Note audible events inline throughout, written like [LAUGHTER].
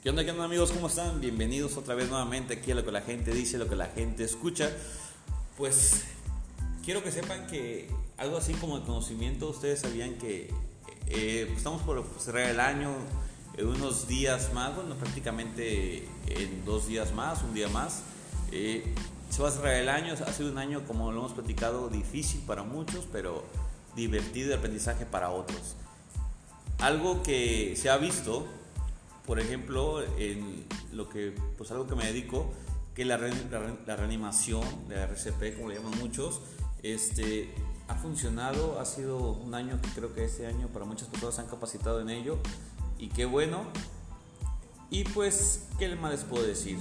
¿Qué onda, qué onda amigos? ¿Cómo están? Bienvenidos otra vez nuevamente aquí a lo que la gente dice, lo que la gente escucha. Pues quiero que sepan que algo así como de conocimiento, ustedes sabían que eh, estamos por cerrar el año en unos días más, bueno, prácticamente en dos días más, un día más. Eh, se va a cerrar el año, ha sido un año, como lo hemos platicado, difícil para muchos, pero divertido de aprendizaje para otros. Algo que se ha visto por ejemplo, en lo que, pues algo que me dedico, que la, la, reanimación, la RCP, como le llaman muchos, este, ha funcionado, ha sido un año que creo que este año para muchas personas se han capacitado en ello y qué bueno. Y pues, ¿qué más les puedo decir?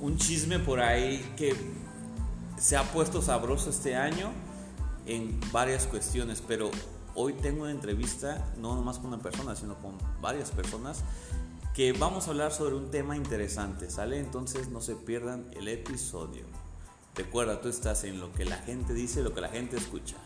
Un chisme por ahí que se ha puesto sabroso este año en varias cuestiones, pero hoy tengo una entrevista no nomás con una persona, sino con varias personas que vamos a hablar sobre un tema interesante, ¿sale? Entonces no se pierdan el episodio. Recuerda, tú estás en lo que la gente dice, lo que la gente escucha.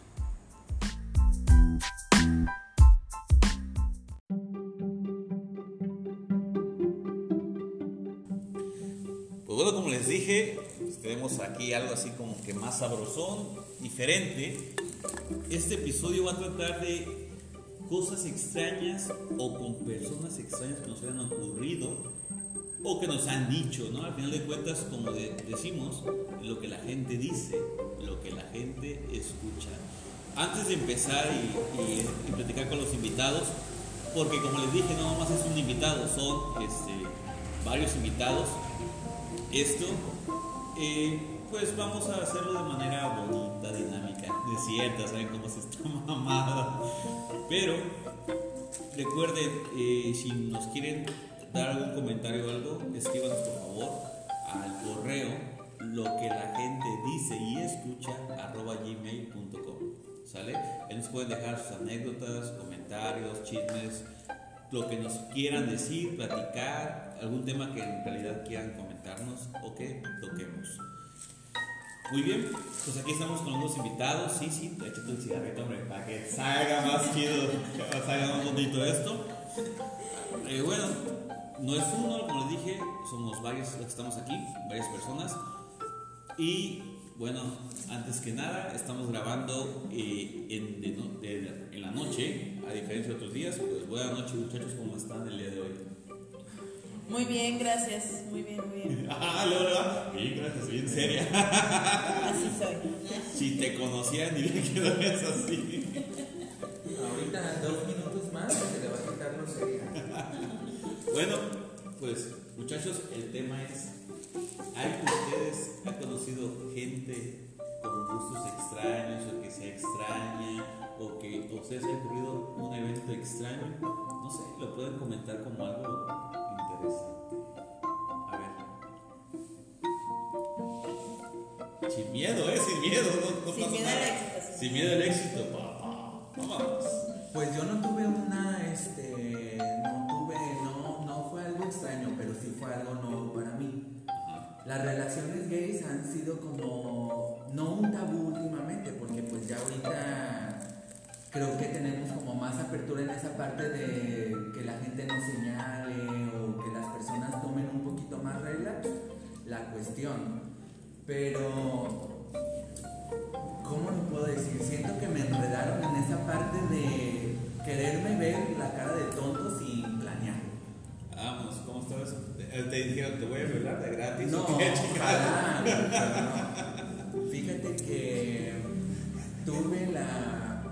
Pues bueno, como les dije, tenemos aquí algo así como que más sabrosón, diferente. Este episodio va a tratar de cosas extrañas o con personas extrañas que nos hayan ocurrido o que nos han dicho, ¿no? Al final de cuentas, como decimos, lo que la gente dice, lo que la gente escucha. Antes de empezar y, platicar con los invitados, porque como les dije, no nomás es un invitado, son este, varios invitados. Esto, eh, pues vamos a hacerlo de manera bonita, dinámica, [LAUGHS] de cierta, ¿saben cómo se está [LAUGHS] mamada? Pero recuerden, eh, si nos quieren dar algún comentario o algo, escríbanos por favor al correo lo que la gente dice y escucha arroba gmail.com. ¿Sale? Ahí nos pueden dejar sus anécdotas, comentarios, chismes, lo que nos quieran decir, platicar, algún tema que en realidad quieran comentarnos o que toquemos. Muy bien, pues aquí estamos con unos invitados. Sí, sí, échate el cigarrito, hombre, para que salga más chido, para que salga más bonito esto. Eh, bueno, no es uno, como les dije, somos varios los que estamos aquí, varias personas. Y bueno, antes que nada, estamos grabando eh, en, en la noche, a diferencia de otros días. Pues buenas noches, muchachos, ¿cómo están el día de hoy? Muy bien, gracias. Muy bien, muy bien. [LAUGHS] Ah, Lola. Bien, gracias, bien seria. Así soy. Si te conocía ni le quedó es así. Ahorita dos minutos más se le va a quitar lo seria. Bueno, pues muchachos, el tema es, ¿hay ustedes han conocido gente con gustos extraños o que sea extraña o que a ustedes ha ocurrido un evento extraño? No sé, lo pueden comentar como algo a ver. Sin miedo, ¿eh? Sin miedo. No, sin miedo al éxito. Sin miedo al éxito, Vamos. Pues yo no tuve una, este, no tuve, no, no fue algo extraño, pero sí fue algo nuevo para mí. Las relaciones gays han sido como, no un tabú últimamente, porque pues ya ahorita creo que tenemos como más apertura en esa parte de que la gente nos cuestión. Pero, ¿cómo lo puedo decir? Siento que me enredaron en esa parte de quererme ver la cara de tonto sin planear. Vamos, ¿cómo está eso? Te dijeron, te voy a violar de gratis. No, Fíjate que tuve la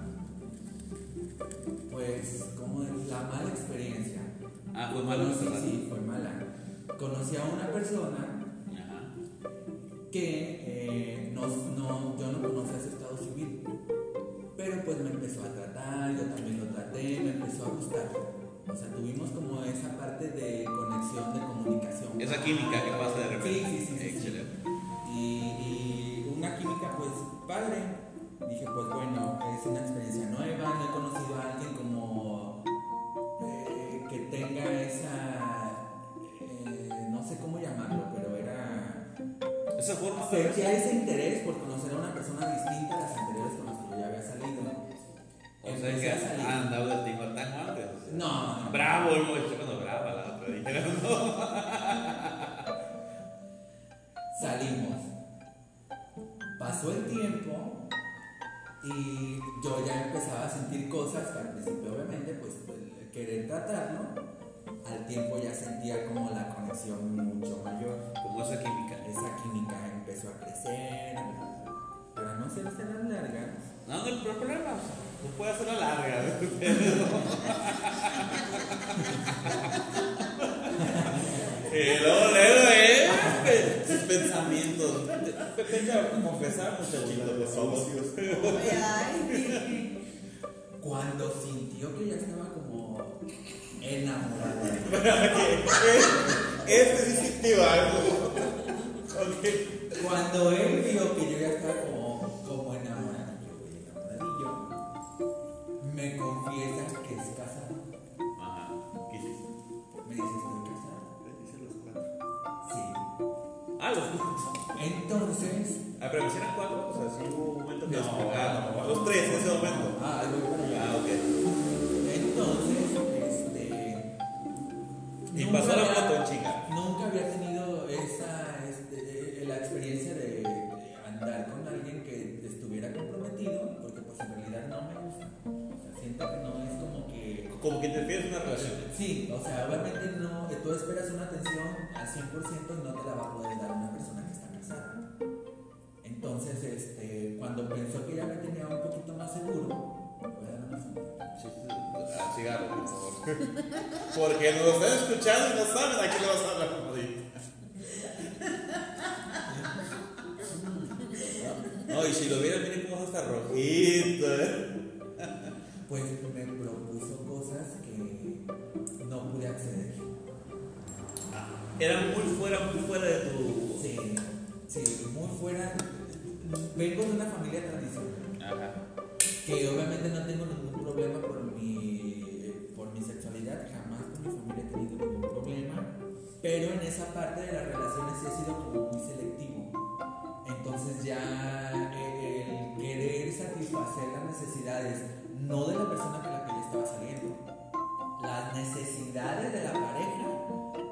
pues, como la mala experiencia. Ah, fue mala. Sí, sí, fue mala. Conocí a una persona que eh, no, no, yo no conocía su estado civil, pero pues me empezó a tratar, yo también lo traté, me empezó a gustar. O sea, tuvimos como esa parte de conexión, de comunicación. Esa química que pasa de repente. Sí, sí, sí. Excelente. Y, y una química pues padre dije, pues bueno, es una experiencia nueva, no he conocido a alguien como eh, que tenga esa, esa forma de ese interés por conocer a una persona distinta a las anteriores con las que yo ya había salido. O que ha andado de antes. No, no, Bravo, el muchacho cuando brava la otra. Dijeron, no. [LAUGHS] Salimos. Pasó el tiempo y yo ya empezaba a sentir cosas que al principio, obviamente, pues, pues querer tratarlo. Al tiempo ya sentía como la conexión mucho mayor. Química. Esa química empezó a crecer. Para no ser tan largas, No, no, el problema, tú puedes hacerla larga. [LAUGHS] [LAUGHS] y luego, luego, eh, sus pensamientos. A confesar, muchachito, favor. Ay, cuando sintió que ya estaba como enamorada. [LAUGHS] Este sí sintió algo. Cuando él vio que yo ya estaba como, como enamorada, enamoradillo, me confiesa que es casado. Ajá. ¿Qué hiciste? Me dice, estoy casado. Hice los cuatro. Sí. Ah, los cuatro. Entonces, Ah, pero me hicieron cuatro. O sea, sí hubo un momento que No, no. Los tres en ese momento. ah. Ah, ok. Entonces, este. Y pasó la foto, chica. Nunca había tenido no me gusta. O sea, siento que no es como que... Como que interfieres en una relación. Sí, o sea, obviamente no, tú esperas una atención al 100% y no te la va a poder dar una persona que está casada. Entonces, este, cuando pensó que ya me tenía un poquito más seguro, voy a dar una. Sí, sí, cigarro, por favor. [LAUGHS] Porque nos están escuchando y no saben a quién le vas a hablar. [LAUGHS] No, y si lo vieran, miren cómo está rojito. ¿eh? [LAUGHS] Pues me propuso cosas que no pude acceder. Era muy fuera, muy fuera de tu. Sí, sí, muy fuera. Vengo de una familia tradicional, Ajá. que obviamente no tengo ningún satisfacer las necesidades, no de la persona con la que yo estaba saliendo, las necesidades de la pareja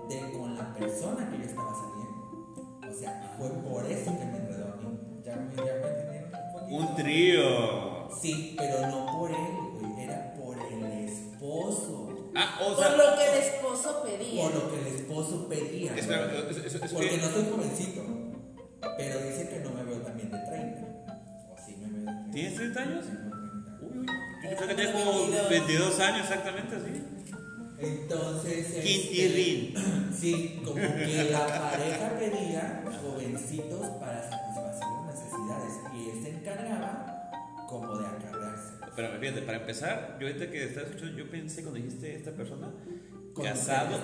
de con la persona que yo estaba saliendo. O sea, fue por eso que me enredó a mí. Ya me, ya me entendieron un poquito. Un trío. Sí, pero no por él, güey, era por el esposo. Ah, o Por sea. lo que el esposo pedía. Por lo que el esposo pedía. Espera, es, es- es Porque que. no soy jovencito. Pero dice que no me veo también de 30. ¿Tienes 30 años? Tengo 30. Uy, uy, yo pensaba que tenía como 22 años exactamente así. Entonces. este, Quintirrín. Sí, como que la pareja pedía jovencitos para satisfacer las necesidades. Y él se encargaba como de acarrearse. Pero fíjate, para empezar, yo ahorita que estaba escuchando, yo pensé cuando dijiste esta persona casado,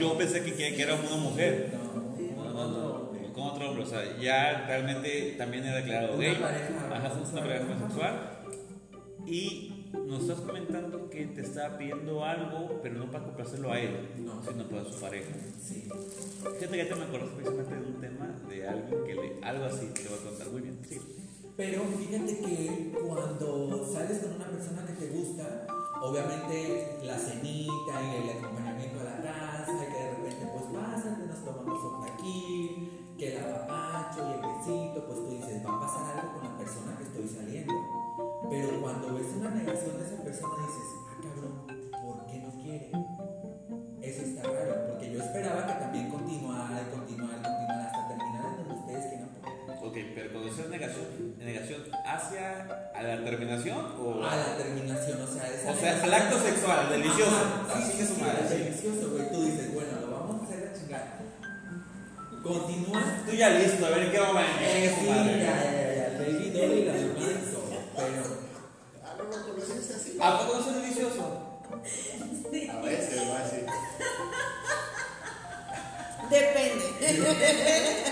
yo pensé que, que era una mujer. No, no, no, con otro hombre, o sea, ya realmente también era declarado gay. Ajá, una pareja homosexual. Y nos estás comentando que te estaba pidiendo algo, pero no para complacerlo a él, No. sino para su pareja. Sí. Fíjate que ya te me acuerdas precisamente de un tema de alguien que le, algo así te voy a contar muy bien. Sí. Pero fíjate que cuando sales con una persona que te gusta, obviamente la cenita y el acompañamiento sexual, delicioso. Ajá, Así sí, que sí, su sí, madre. es sí. delicioso, güey. Tú dices, bueno, lo vamos a hacer a chingar. Continúas. Tú ya listo, a ver qué momento. Eh, sí, su madre. ya, ya, ya, baby doll y la todo. Pero, Ah, no lo conoces así. ¿A poco no es delicioso? A veces va así. Depende. [LAUGHS]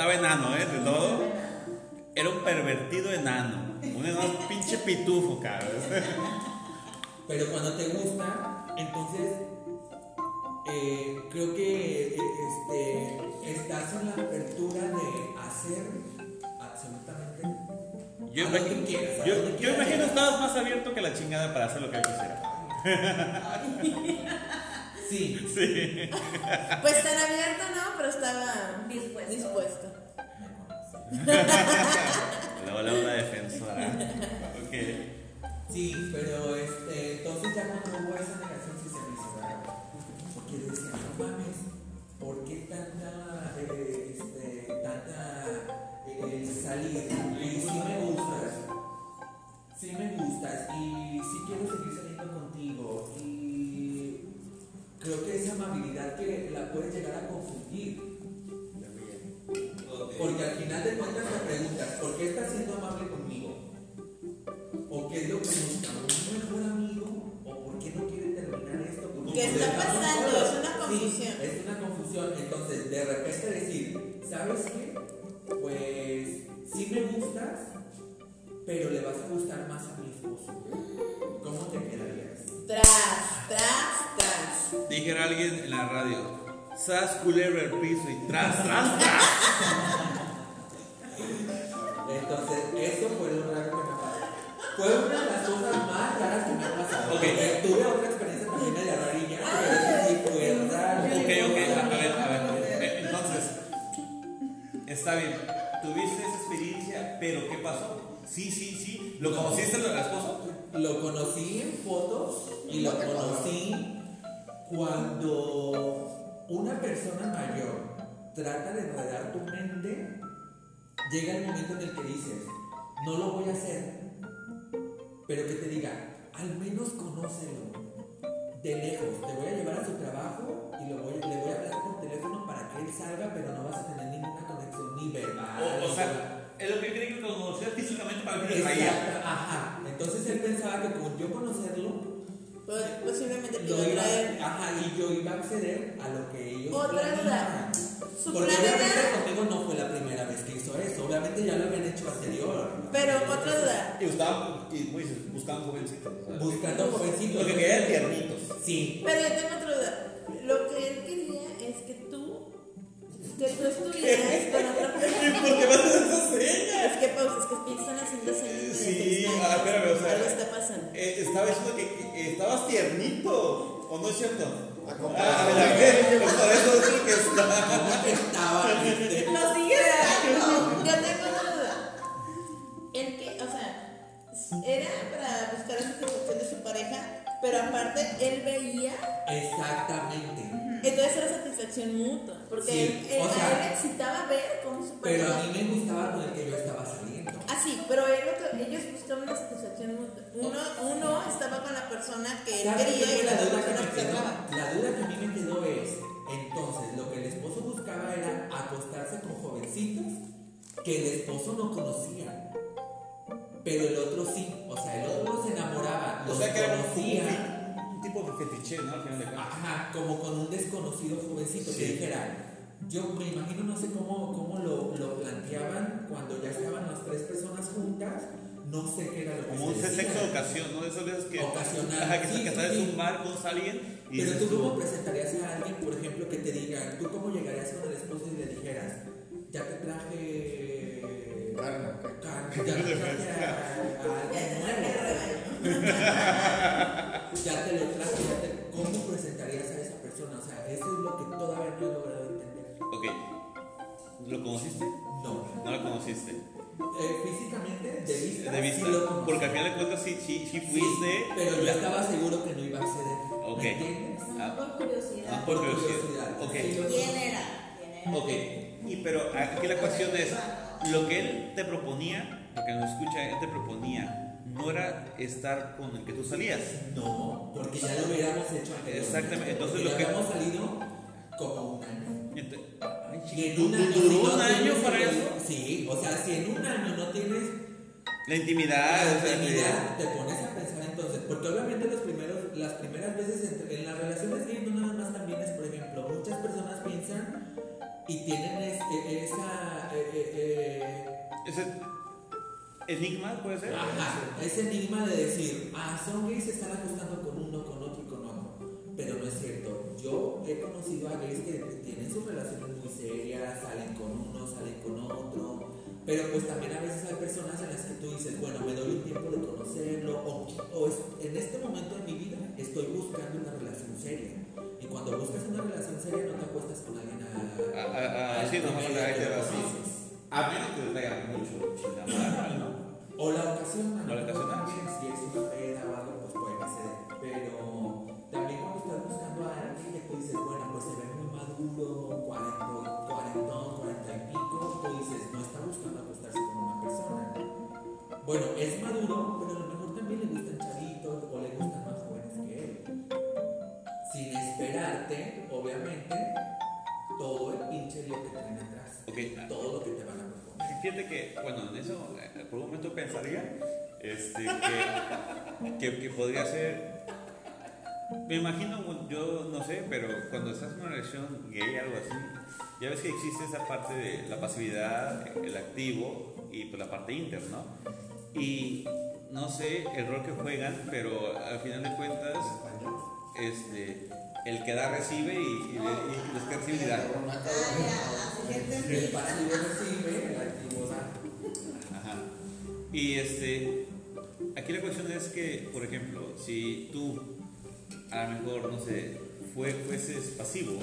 estaba enano, ¿eh? De todo. era un pervertido enano. Un enano pinche pitufo, cabrón. Pero cuando te gusta, entonces eh, creo que este, estás en la apertura de hacer absolutamente Yo, a lo imagino, que quieras, yo, yo imagino estabas más abierto que la chingada para hacer lo que yo quisiera. Sí, Sí. Pues tan abierto no, pero estaba Dispuesto. dispuesto. Luego le una defensora. Ok. Sí, pero este, entonces ya cuando hubo esa negación sí se me hizo raro. Porque yo decía, no mames, ¿por qué tanta, eh, este, tanta eh, salir? Y sí me gustas, sí me gustas y sí quiero seguir creo que esa amabilidad que la puedes llegar a confundir. Porque al final de cuentas te preguntas, ¿por qué estás siendo amable conmigo? ¿O qué es lo que busca? ¿Un mejor amigo? ¿O por qué no quiere terminar esto? ¿Qué está pasando? solos. Es una confusión. Sí, es una confusión. Entonces, de repente decir, ¿sabes qué? Pues sí me gustas, pero le vas a gustar más a mi esposo. ¿Cómo te quedarías? Tras, tras, tras. Dijera alguien en la radio. Sas culebra el piso y tras, tras, tras. Entonces, eso fue lo raro que me pasó. Fue una de las cosas más raras que me ha pasado. Ok. Porque tuve otra experiencia también de la rarilla, pero eso sí fue raro. Ok, ok, a ver, a ver. Eh, Entonces, está bien. Tuviste esa experiencia, pero ¿qué pasó? Sí, sí, sí. ¿Lo conociste al esposo? Lo conocí en fotos y lo conocí cuando una persona mayor trata de enredar tu mente, llega el momento en el que dices, no lo voy a hacer, pero que te diga, al menos conócelo de lejos, te voy a llevar a su trabajo y lo voy, le voy a que traía. Ajá. Entonces él pensaba que con yo conocerlo, Pues, Posiblemente te lo iba a iba, traer. ajá, y yo iba a acceder a lo que ellos Otra duda. Su Porque obviamente era. conmigo no fue la primera vez que hizo eso, obviamente ya lo habían hecho anterior. Pero otra duda. Y buscaban, y como dices, buscaban jovencitos. Buscando jovencitos. Lo que querían tiernitos. Sí. Pero yo tengo otra duda. Lo que él quería es que tú. Que tú [LAUGHS] estuvieras con otra no es cierto? A comparación. ¿verdad que? Pues por eso es lo que está. ¿Cómo que estaba? [LAUGHS] este? Sigues dando. Yo tengo una duda. El que, o sea, era para buscar la satisfacción de su pareja, pero aparte él veía, Exactamente. entonces era satisfacción mutua. Porque Sí, él, él- o a sea, él le excitaba ver cómo su Pero pareja. a mí me gustaba con el que yo estaba saliendo. Ah, sí, pero él ellos buscaban una satisfacción mutua. Uno, uno estaba con la persona que él ¿Sabes qué quería y la duda que me quedó? La duda que a mí me quedó es, entonces, lo que el esposo buscaba era acostarse con jovencitos que el esposo no conocía. Pero el otro sí, o sea, el otro se enamoraba, O los sea que conocía, un tipo de fetiche, ¿no? Al final de cuentas. ajá, como con un desconocido jovencito que Sí. dijera, yo me imagino, no sé cómo, cómo lo, lo planteaban cuando ya estaban las tres personas juntas, no sé qué era lo que Como un se decía. sexo de ocasión, ¿no? De esas veces que. Ocasional, Ajá, que, sí, que estás sí, en sí. un bar con alguien y Pero tú cómo presentarías a alguien, por ejemplo, que te diga, tú cómo llegarías con el esposo y le dijeras, ya te traje Carne, carne, ya te traje a, ya te lo traje, ya te, ¿cómo presentarías a esa persona? O sea, eso es lo que todavía no he logrado entender. Ok. ¿Lo conociste? No. No lo conociste. Eh, físicamente, de vista, De vista. sí lo porque al final de cuentas sí, sí, sí Sí, fuiste. pero yo estaba seguro que no iba a acceder. Ok. ¿Me entiendes? Ah, Por curiosidad. ah, por curiosidad. curiosidad. Ok. Sí, lo ¿Quién era? ¿Quién era? Ok, y pero aquí la cuestión es, lo que él te proponía, lo que nos escucha, él te proponía, no era estar con el que tú salías. No, porque ya lo hubiéramos hecho anteriormente. Exactamente, entonces lo que- habíamos salido como un año. Ent- ay, Y en un año. ¿Duró si no un año para el- eso? Sí, o sea, si en un año no tienes La intimidad. la o sea, intimidad, te pones a pensar entonces. Porque obviamente los primeros, las primeras veces entre- en las relaciones gay no nada más también es, por ejemplo, muchas personas piensan y tienen es- e- esa. eh, eh, ese- enigma, puede ser. Ajá, ese enigma de decir, ah, son gays, se están acostando con uno, con otro y con otro. Pero no es cierto. Yo he conocido a gays que tienen sus relaciones muy serias, salen con uno, salen con otro. Pero pues también a veces hay personas en las que tú dices, bueno, me doy un tiempo de conocerlo, o, o es- en este momento de mi vida estoy buscando una relación seria. Y cuando buscas una relación seria no te acuestas con alguien a... Sí, te de vas, dos sí. meses. A menos que te traigan mucho ¿no? O la ocasión, a O la ocasión. también, si es una peda o algo, pues puede que se dé. Pero también cuando estás buscando a alguien que tú dices, bueno, pues se ve muy maduro, 40, 40, 40 y pico, tú dices, no está buscando acostarse con una persona. Bueno, es maduro, pero a lo mejor también le gustan chavitos o le gustan más jóvenes que él. Sin esperarte, obviamente, todo el pinche lío que traen atrás. Ok, ah, Todo lo que te van a proponer. Fíjate que, bueno, en eso eh, por un momento pensaría este, que, que, que podría ser. Me imagino, yo no sé, pero cuando estás en una relación gay, algo así, ya ves que existe esa parte de la pasividad, el activo y pues la parte inter, ¿no? Y no sé el rol que juegan, pero al final de cuentas, este, el que da recibe y, y, y los que reciben dan. Ajá. Y este, aquí la cuestión es que, por ejemplo, si tú a lo mejor, no sé, fue, fueses pasivo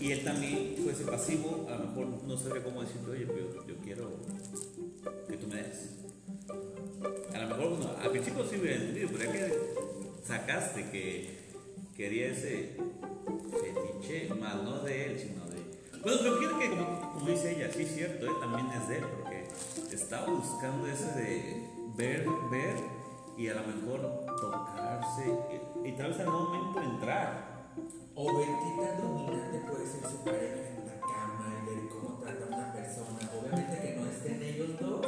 y él también fuese pasivo, a lo mejor no sabría cómo decirte, oye, pero yo quiero que tú me des. A lo mejor, bueno, al principio sí hubiera entendido, pero ya que sacaste que quería ese fetiche, más no de él, sino de. Bueno, pero fíjate que, como, dice ella, sí es cierto, él también es de él, porque estaba buscando ese de ver, ver y a lo mejor tocarse y, tal vez en algún momento entrar. O ver qué tan dominante puede ser su pareja en la cama y ver cómo trata a una persona. Obviamente que no estén ellos dos,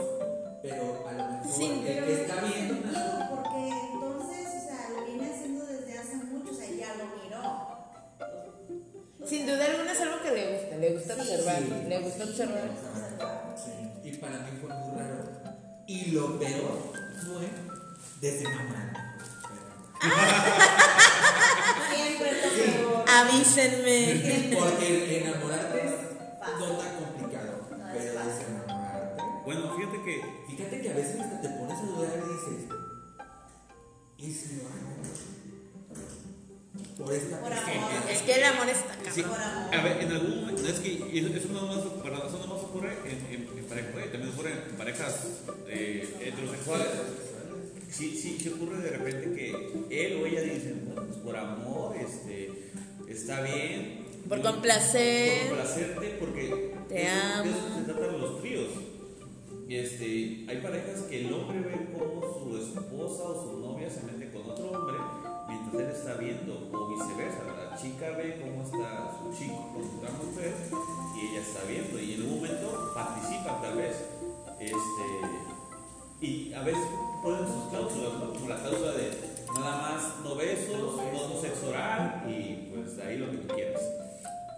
pero a lo mejor Sí, el que está viendo una. porque entonces, o sea, lo viene haciendo desde hace mucho, o sea, ya lo miró. Sin duda alguna es algo que le gusta, le gusta Sí, observar, sí, le gusta sí, observar. y para mí fue muy raro. Y lo peor fue desenamorarme. Siempre peor. Avísenme. Porque enamorarte es no tan complicado. No es pero desenamorarte. Bueno, fíjate que Fíjate que a veces hasta te pones a dudar y dices, ¿y si lo hago? Por esta Por amor. Es que el amor está Sí. Por amor. a ver, en algún momento, es que eso, eso no más, perdón, eso no más ocurre en, en, en parejas, también ocurre en parejas eh, heterosexuales. Sí, sí, sí ocurre de repente que él o ella dicen, bueno, pues por amor, este, está bien. Por complacer. Por complacerte, porque Te eso- amo. de eso se tratan los tríos. Este, hay parejas que el hombre ve cómo su esposa o su novia se mete con otro hombre mientras él está viendo, o viceversa. La chica ve cómo está su chico con otra mujer y ella está viendo, y en un momento participa tal vez. Este, y a veces ponen sus cláusulas, ¿no? como la cláusula de nada más no besos, no sexo oral y pues ahí lo que tú quieras.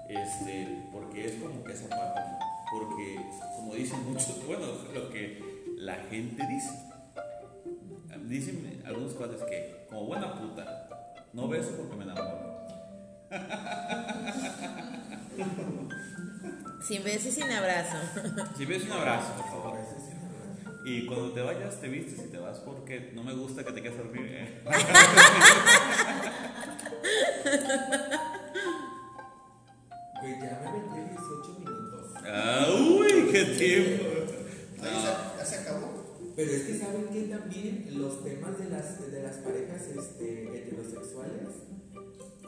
Este, porque es como que esa parte, ¿no? porque como dicen muchos, [LAUGHS] bueno, lo que la gente dice, dicen algunos cuates que como buena puta, no beso porque me enamoro. Sin beso y sin abrazo. Si ves un abrazo, por favor. Y cuando te vayas, te vistes y te vas porque no me gusta que te quedes a dormir. ¿eh? Güey, ya me metí 18 minutos. ¡Ah, uy, qué tiempo! Ahí No. se- ya se acabó. Pero es que saben que también los temas de las, de las parejas este, heterosexuales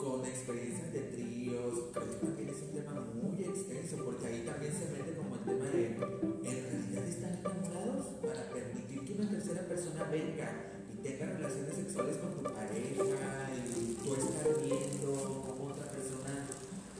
con experiencias de tríos, creo que también es un tema muy extenso, porque ahí también se mete como el tema de, en realidad están enamorados para permitir que una tercera persona venga y tenga relaciones sexuales con tu pareja y tú estar viendo cómo otra persona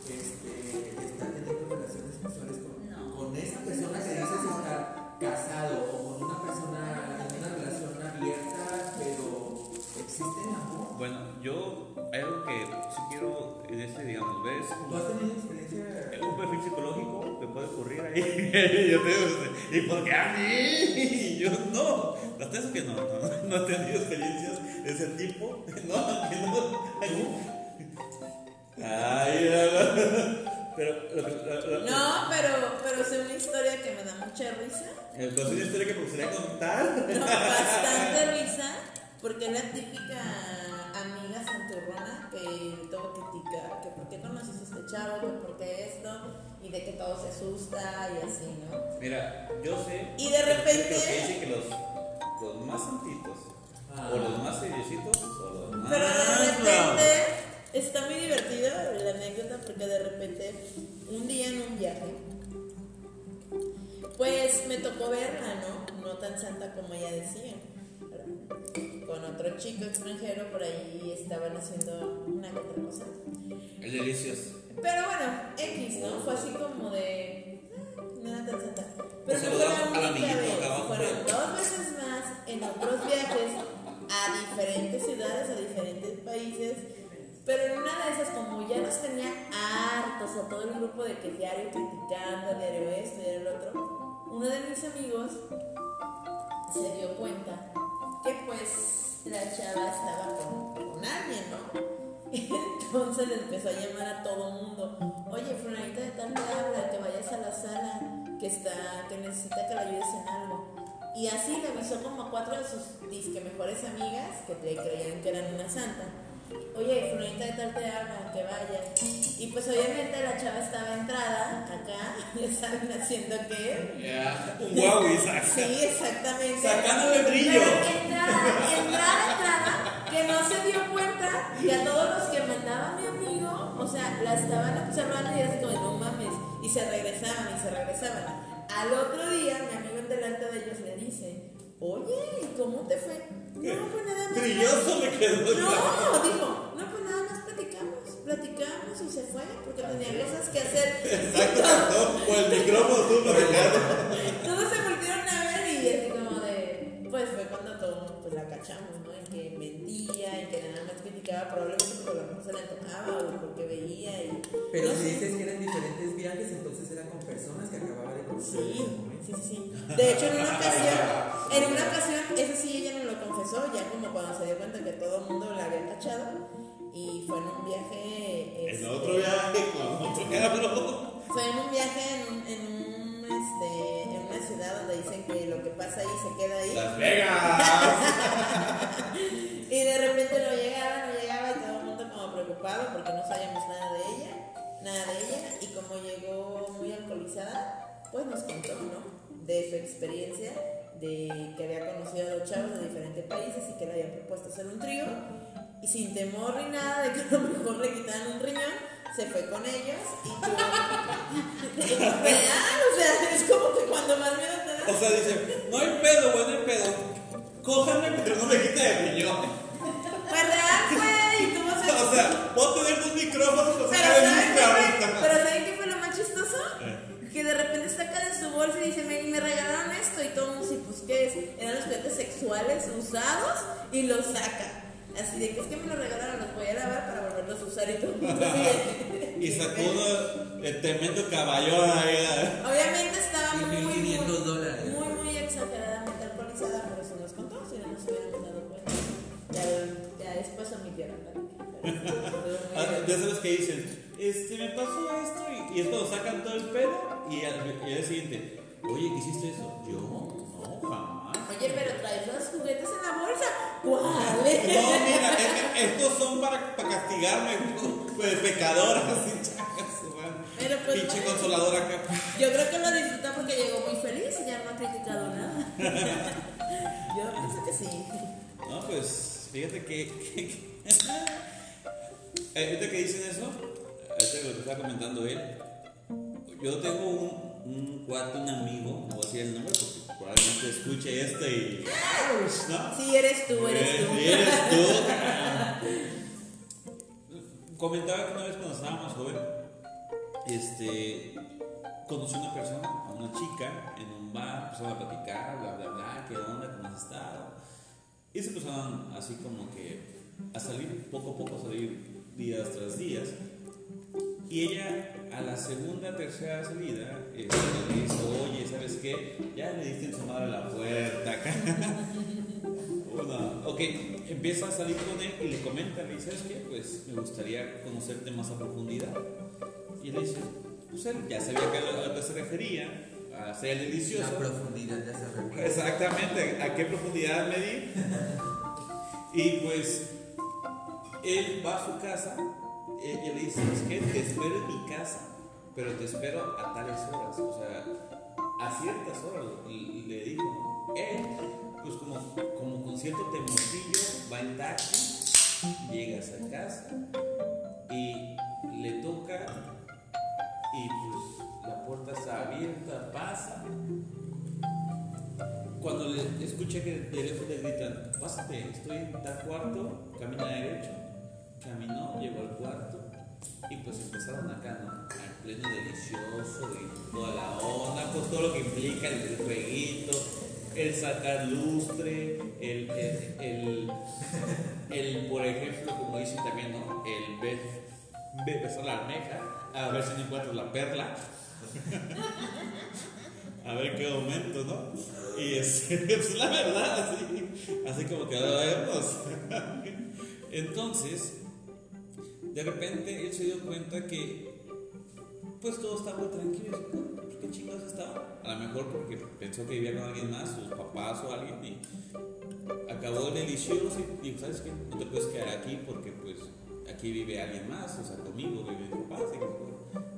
este, está teniendo relaciones sexuales con, No. con esa persona que dices estar casado o con una persona en una relación abierta, pero existe el amor. Bueno, yo hay algo que sí quiero en este, digamos, ver es ¿Tú has tenido experiencias que. Un perfil psicológico que puede ocurrir ahí. [LAUGHS] Yo te- ¿Y por qué a mí? Y [LAUGHS] yo no. Hasta eso que no, no, no he tenido experiencias de ese tipo. [LAUGHS] No, que no. Ay, no, no. Pero, lo que- lo- lo- No, pero, pero sé una historia que me da mucha risa. Pues, una historia que me gustaría contar. No, bastante risa, porque la típica amiga santurrona que todo critica, que por qué conociste a este chavo, que por qué esto, y de que todo se asusta y así, ¿no? Mira, yo sé. Y de repente- Que, dicen que los, los más santitos, Ah. o los más seriositos, o los más. Pero de repente está muy divertido la anécdota porque de repente un día en un viaje pues me tocó verla, ¿no? No tan santa como ella decía. Con otro chico extranjero por ahí estaban haciendo una que otra cosa. Delicioso. Pero bueno, X, ¿no? Fue así como de. "Ah, No era tan santa. Pero no fue la única vez. Fueron dos veces más en otros viajes a diferentes ciudades, a diferentes países. Pero en una de esas, como ya nos tenía hartos a todo el grupo de que diario criticando, diario esto, diario el otro, uno de mis amigos se dio cuenta que pues la chava estaba con, con alguien, ¿no? [LAUGHS] Entonces le empezó a llamar a todo mundo, oye, Fulanita de tal habla, que vayas a la sala, que está, que necesita que le ayudes en algo. Y así le avisó como a cuatro de sus disque mejores amigas que creían que eran una santa. Oye, Fulanita de tal te habla, que vaya. Y pues obviamente la chava estaba entrada acá, [LAUGHS] ya saben haciendo qué. Un guau, Isaac. Sí, exactamente. Sacándole brillo. Pero entrada, entrada, entrada, que no se dio cuenta y a todos los que mandaba mi amigo, o sea, la estaban observando y así como, no mames, y se regresaban y se regresaban. Al otro día, mi amigo en delante de ellos le dice, oye, ¿y cómo te fue? No, pues nada más. Brilloso me quedó. No, dijo, no, pues nada más platicamos, platicamos y se fue, porque tenía cosas que hacer. Exacto, no, por el micrófono tú. Todos se volvieron a ver y así como de, pues fue cuando pues, la cachamos, ¿no? En que mentía, en que nada más criticaba probablemente porque a lo mejor se le antojaba o porque veía y... Pero no si sé. dices que eran diferentes viajes, entonces era con personas que acababa de conocer en Sí, sí, sí, sí. De hecho, en una ocasión, en una ocasión, eso sí ella no lo confesó, ya como cuando se dio cuenta que todo el mundo la había cachado y fue en un viaje... En este, otro viaje con otro cabrón. Fue en un viaje en, en, un, este, en una ciudad donde dicen que lo que pasa ahí se queda ahí. Las Vegas. De su experiencia, de que había conocido a dos chavos de diferentes países y que le habían propuesto hacer un trío. Y sin temor ni nada de que a lo mejor le quitaran un riñón, se fue con ellos y. [LAUGHS] Real, o sea, es como que cuando más miedo te da... O sea, dice, no hay pedo, güey, no hay pedo. Cójanme, pero no me quite el riñón. Pues real fue y tuvo sexo. O sea, puedo tener dos micrófonos para Pero sacar el ¿saben disco qué fue? ahorita. Pero ¿saben qué fue lo más chistoso? Que de repente saca de su bolsa y dice, me, me regalaron esto y todo dice, pues ¿qué es? Eran los juguetes sexuales usados y los saca. Así de que es que me los regalaron, los voy a lavar para volverlos a usar y todo [LAUGHS] Y sacó el tremendo caballón ahí. ¿eh? Obviamente estaba Y muy, muy, 1500 dólares. muy, muy exageradamente alcoholizada, por eso nos contó, si no nos hubiéramos dado cuenta. Ya, ya después omitieron la [LAUGHS] Ah, Ya sabes que dicen, este, me pasó esto y, y es cuando sacan todo el pedo y al, y al día siguiente, oye, ¿qué hiciste eso? Yo, no, jamás. Oye, pero traes los juguetes en la bolsa. ¿Cuáles? No, mira, es que estos son para, para castigarme, pues, pecador, así, chacas. Pero pues, Pinche bueno. consolador acá. Yo creo que lo disfruta porque llegó muy feliz y ya no ha criticado nada. [LAUGHS] Yo pienso que sí. No, pues, fíjate que. que- que- [LAUGHS] Eh, ahorita que dicen eso, ahorita lo que estaba comentando él, yo tengo un, un cuate, un amigo, no voy a decir el nombre porque probablemente escuche esto y. ¿No? Sí, eres tú, eres Eh, tú. eres tú. [LAUGHS] Comentaba que una vez cuando estaba más joven, este, conocí a una persona, a una chica, en un bar, empezaron a platicar, bla, bla, bla, qué onda, cómo has estado. Y se empezaron así como que a salir, poco a poco, a salir días tras días. Y ella a la segunda, tercera salida este, le dice, oye, ¿sabes qué? Ya le diste en su madre la puerta [LAUGHS] acá. Una- ok, empieza a salir con él y le comenta, le dice, ¿sabes qué? Pues me gustaría conocerte más a profundidad. Y le dice, pues él ya sabía que a lo- que se refería, a ser delicioso. La profundidad ya se refiere. Exactamente, a qué profundidad medir. [LAUGHS] Y pues él va a su casa, y le dice, es que te espero en mi casa, pero te espero a tales horas, o sea, a ciertas horas, le dijo. Él, pues como, como con cierto temorcillo, va en taxi, llegas a casa y le toca y pues la puerta está abierta, pasa. Cuando le escucha que de lejos le gritan, pásate, estoy en tal cuarto, camina derecho, caminó, llegó al cuarto y pues empezaron acá, ¿no? Al pleno delicioso y toda la onda, pues todo lo que implica el, jueguito, el sacar lustre, el, el, el, por ejemplo, como dicen también, ¿no? El be- besar la almeja, a ver si no encuentras la perla [LAUGHS] a ver qué momento, ¿no? Y es, [LAUGHS] pues la verdad, así, así como que lo vemos. [LAUGHS] Entonces, de repente él se dio cuenta que, pues todo estaba muy tranquilo. "¿Por ¿Qué chingados estaba? A lo mejor porque pensó que vivía con alguien más, sus papás o alguien, y acabó el delicioso y dijo, ¿sabes qué? No te puedes quedar aquí porque, pues, aquí vive alguien más, o sea, conmigo vive mi papá, así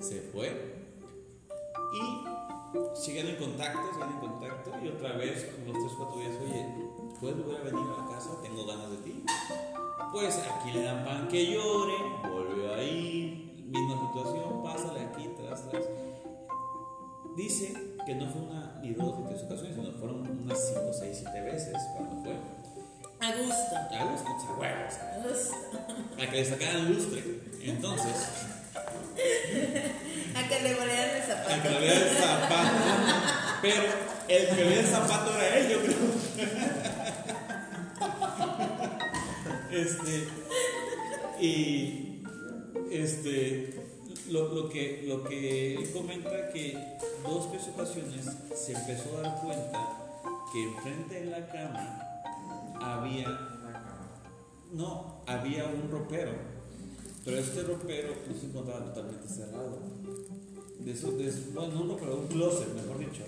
se fue. Y siguen en contacto, siguen en contacto y otra vez, como los 3, 4 días, oye, ¿puedes volver a venir a la casa? Tengo ganas de ti. Pues aquí le dan pan que llore, volvió ahí, misma situación, pásale aquí, tras, tras. Dice que no fue una ni dos ni tres ocasiones, sino fueron unas 5, 6, 7 veces cuando fue. A gusto. A gusto, o sea, huevos, A gusto. a que le sacaran lustre. Entonces, [LAUGHS] A que le volaran el a que zapato. le vean el zapato. Pero el que veía el zapato era él, yo creo. [LAUGHS] Este. Y. Este. Lo, lo que, lo que él comenta que dos, tres ocasiones se empezó a dar cuenta que enfrente de la cama había. No, había un ropero. Pero este ropero no se encontraba totalmente cerrado. De eso, de bueno, no un ropero, un closet, mejor dicho.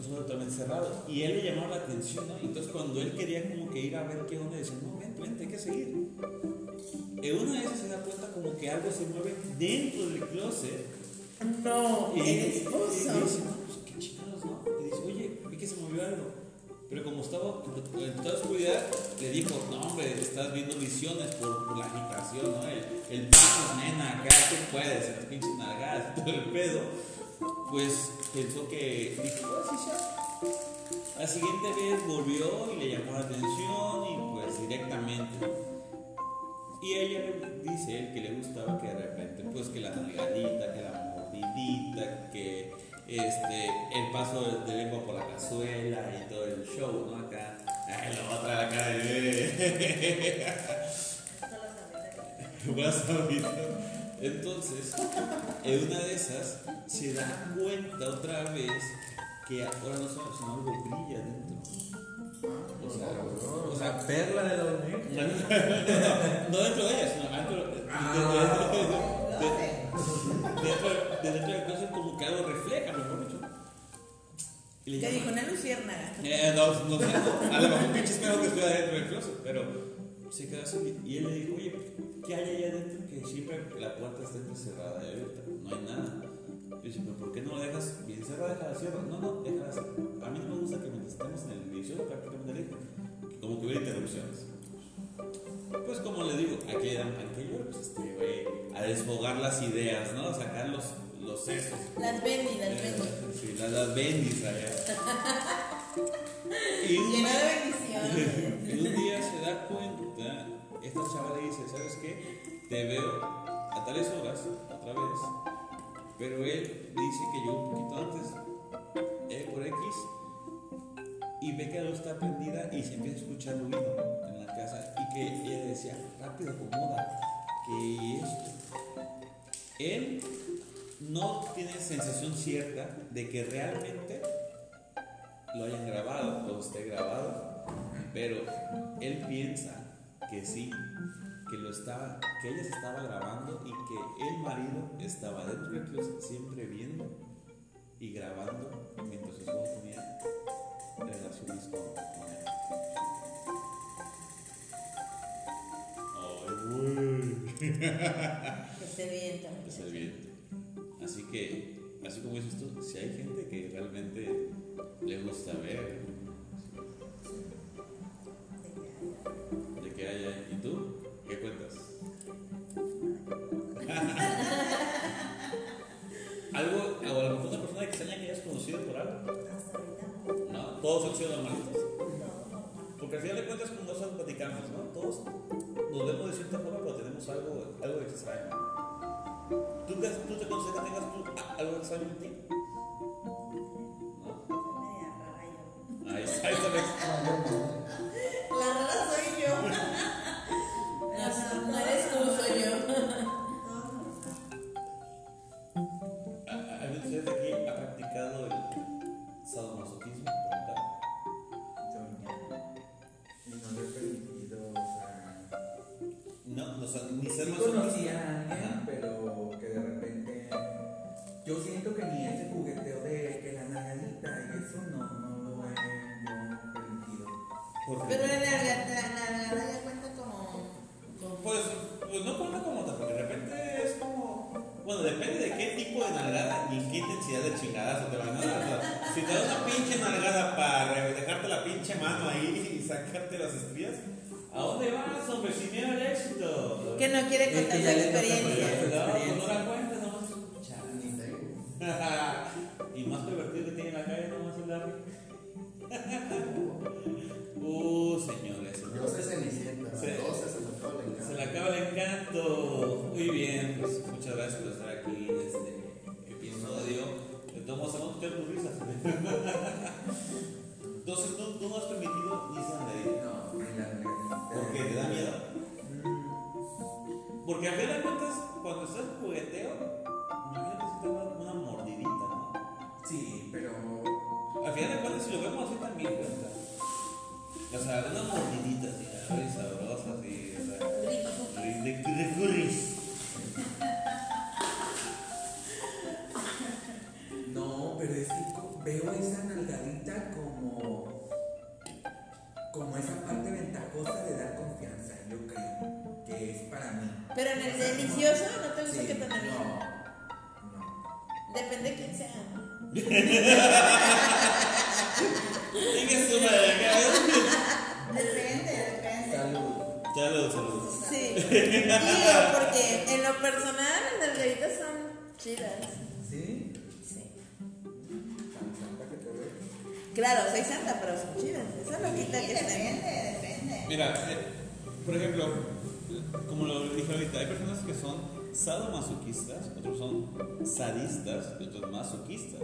No estaba totalmente cerrado. Y él le llamaba la atención, ¿no? Entonces cuando él quería como que ir a ver qué onda, decía, no, vente, vente, hay que seguir. En una de esas se da cuenta como que algo se mueve dentro del closet. No, Y, el y- y esposo. dice, no, pues qué chingados, ¿no? Y dice, oye, vi que se movió algo. Pero como estaba en toda oscuridad, le dijo, no, hombre, estás viendo visiones por, por la agitación, ¿no? El, el vamos, nena, acá tú puedes, el pinche nalgadas, todo el pedo. Pues pensó que, dijo, "Ah, sí, sí". La siguiente vez volvió y le llamó la atención y pues directamente. Y ella le dice él que le gustaba que de repente, pues que la nalgadita, que la mordidita, que este, el paso de, lengua por la cazuela y todo el show, ¿no? Acá, ay, la otra la cara de [LAUGHS] Vas a oír. Entonces, en una de esas, se da cuenta otra vez que ahora no sabe, sino algo brilla dentro. O sea, o sea, La perla de la hormiga. no dentro de ella, sino dentro, de- de- de- dentro, de dentro del closet como que algo refleja, mejor dicho. Y le dijo una luciérnaga. Eh, no, no sé, a lo mejor un pinche espejo que estoy adentro del closet, pero se quedó así y él le dijo, oye, ¿qué hay allá adentro? Que siempre la puerta está cerrada y abierta, no hay nada. Yo dice, pero ¿por qué no la dejas bien cerrada? Déjala cierra. No, no, déjala así. A mí no me gusta que mientras estemos en el inicio, prácticamente le dije, que como que hubiera interrupciones. Pues como le digo, aquí dan panquillo, pues este, güey, a desfogar las ideas, ¿no? A sacar los, los sesos. Las Bendy, las Bendy. Sí, las, las bendis allá. [LAUGHS] Y un, de bendiciones. [LAUGHS] y un día se da cuenta, esta chava le dice, ¿sabes qué? Te veo a tales horas, otra vez, pero él dice que llegó un poquito antes, eh, por X, y ve que la luz está prendida y se empieza a escuchar ruido en la casa y que ella decía, rápido, acomoda, que esto. él no tiene sensación cierta de que realmente lo hayan grabado o esté grabado, pero él piensa que sí, que lo estaba, que ella se estaba grabando y que el marido estaba dentro del closet siempre viendo y grabando mientras su esposo tenía relaciones con. Que esté bien también. Es el viento. Así que, así como dices tú, si hay gente que realmente le gusta ver, Porque al final de cuentas, como nosotros platicamos, ¿no? Todos nos vemos de cierta forma, pero tenemos algo, algo extraño. ¿Tú, te- ¿Tú te consideras que tengas tú algo extraño en ti? ¿No? Ahí está, ahí está Bueno, depende de qué tipo de nalgada y en qué intensidad de chingadazo te van a dar. Sea, si te das una pinche nalgada para dejarte la pinche mano ahí y sacarte las estrías, ¿a dónde vas, hombre? Sin miedo al éxito. Que no quiere Es contar que le toca experiencia. No, pues no la cuentes, nomás escuchar. Y más pervertido que tiene en la calle, nomás el Larry. [LAUGHS] gracias por estar aquí en este episodio. De todos modos, tus risas. [LAUGHS] Entonces, ¿tú, tú no has permitido ventajosa de dar confianza, yo creo. Que es para mí. Pero en el delicioso no te gusta Sí, que te no, no. Depende de quién sea. Venga, su madre, cabrón. Depende, depende. Salud. Salud, salud. Sí. Digo, porque en lo personal las nalgaditas son chidas. ¿Sí? Sí. Tan. Claro, soy santa, pero son chidas. Eso no quita Sí, que depende, depende. Mira, eh, por ejemplo, como lo dije ahorita, hay personas que son sadomasoquistas, otros son sadistas y otros masoquistas.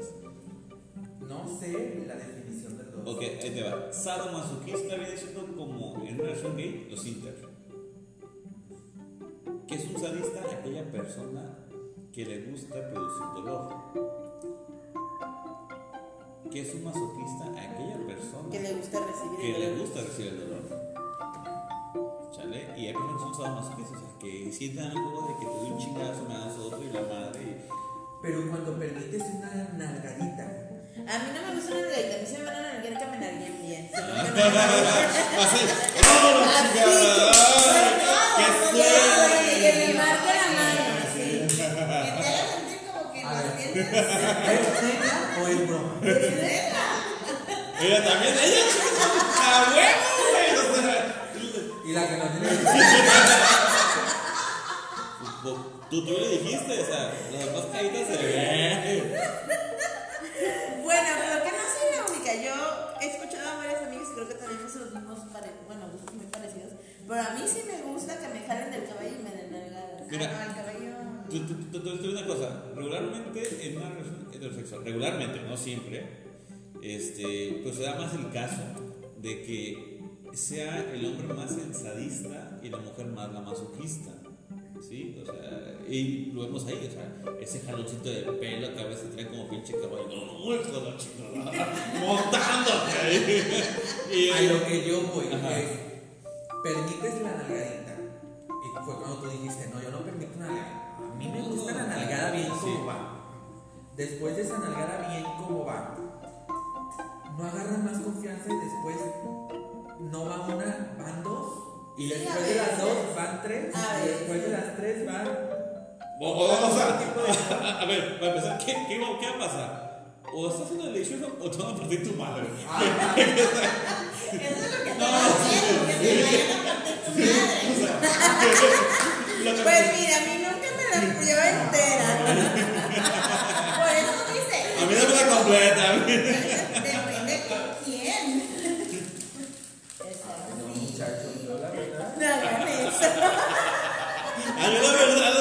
No sé la definición de los. Ok, ahí te va. Sadomasoquista viene siendo como en una relación gay, los inter. ¿Qué es un sadista? Aquella persona que le gusta producir dolor. ¿Qué es un masoquista? Aquella persona Que le gusta recibir que el le gusta recibir el dolor. ¿Chale? Y hay personas que son sadomasoquistas, o sea, que sienten algo de que te doy un chingazo, me das otro y la madre. y- Pero cuando permites una nalgadita. A mí no me gusta una nalgadita, a mí se me van a nalguear que me nalguen bien. Ah. [LAUGHS] nalguen- Así, ¡oh, chingada! ¡Ay, ¡Qué suerte! Que me marque la mano. sí. Que te haga sentir como que A los ver. dientes ¿Es neta o es broma? Ella también, ella, ¡a huevo, la que no tiene. Tú, tú le dijiste, o sea, las demás caritas se ven. Bueno, pero que no soy la única. Yo he escuchado a varias amigas y creo que tenemos los mismos pare bueno, gustos muy parecidos. Pero a mí sí me gusta que me jalen del cabello y me den nalgadas. Mira. Ah, no, el cabello. Tú, tú, tú, tú, tú, una cosa, regularmente en una relación heterosexual, regularmente, no siempre, este, pues se da más el caso de que sea el hombre más el sadista y la mujer más la masoquista. Sí, o sea, y lo vemos ahí, o sea, ese jaloncito de pelo que a veces trae como pinche caballo, ¡Uy, hijo de la chingada! montándote ahí. Y, A lo que yo voy Ajá. es, permites la nalgadita. Y fue cuando tú dijiste, no, yo no permito nalgada. A mí me No, gusta no, la nalgada bien sí. como va. Después de esa nalgada bien como va, no agarran más confianza y después no va una, van dos. Y después a de las dos van tres. A Y después de las tres van. O, o- o sea, a, [LAUGHS] a ver, para empezar, ¿qué, qué, va- qué va a pasar? O estás haciendo delicioso o te van a partir tu madre. [LAUGHS] Eso es lo que te va a hacer, que te vayan a partir tu madre. [LAUGHS] Pues mira, a mí nunca me la frío entera. Por eso dice. a mí no me la completa. a mí- Depende con quién. Exacto. No, muchachos, yo la verdad. No hagan eso. A mí la verdad. Y yo, La verdad, perdónenme,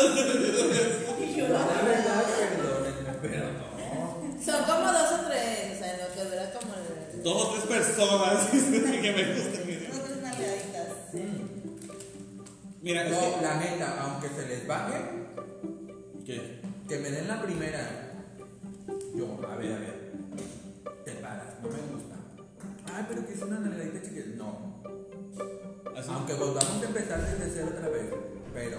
pero no. Son como dos o tres, o sea, lo que dura como el- Dos o tres personas [LAUGHS] que me gustan. Mira, es No, que. la neta, aunque se les baje, ¿Qué? que me den la primera. Yo, a ver, a ver. Te paras, no me gusta. Ay, pero que es una nalgadita chiquita. No. Así. Aunque volvamos a empezar desde cero otra vez. Pero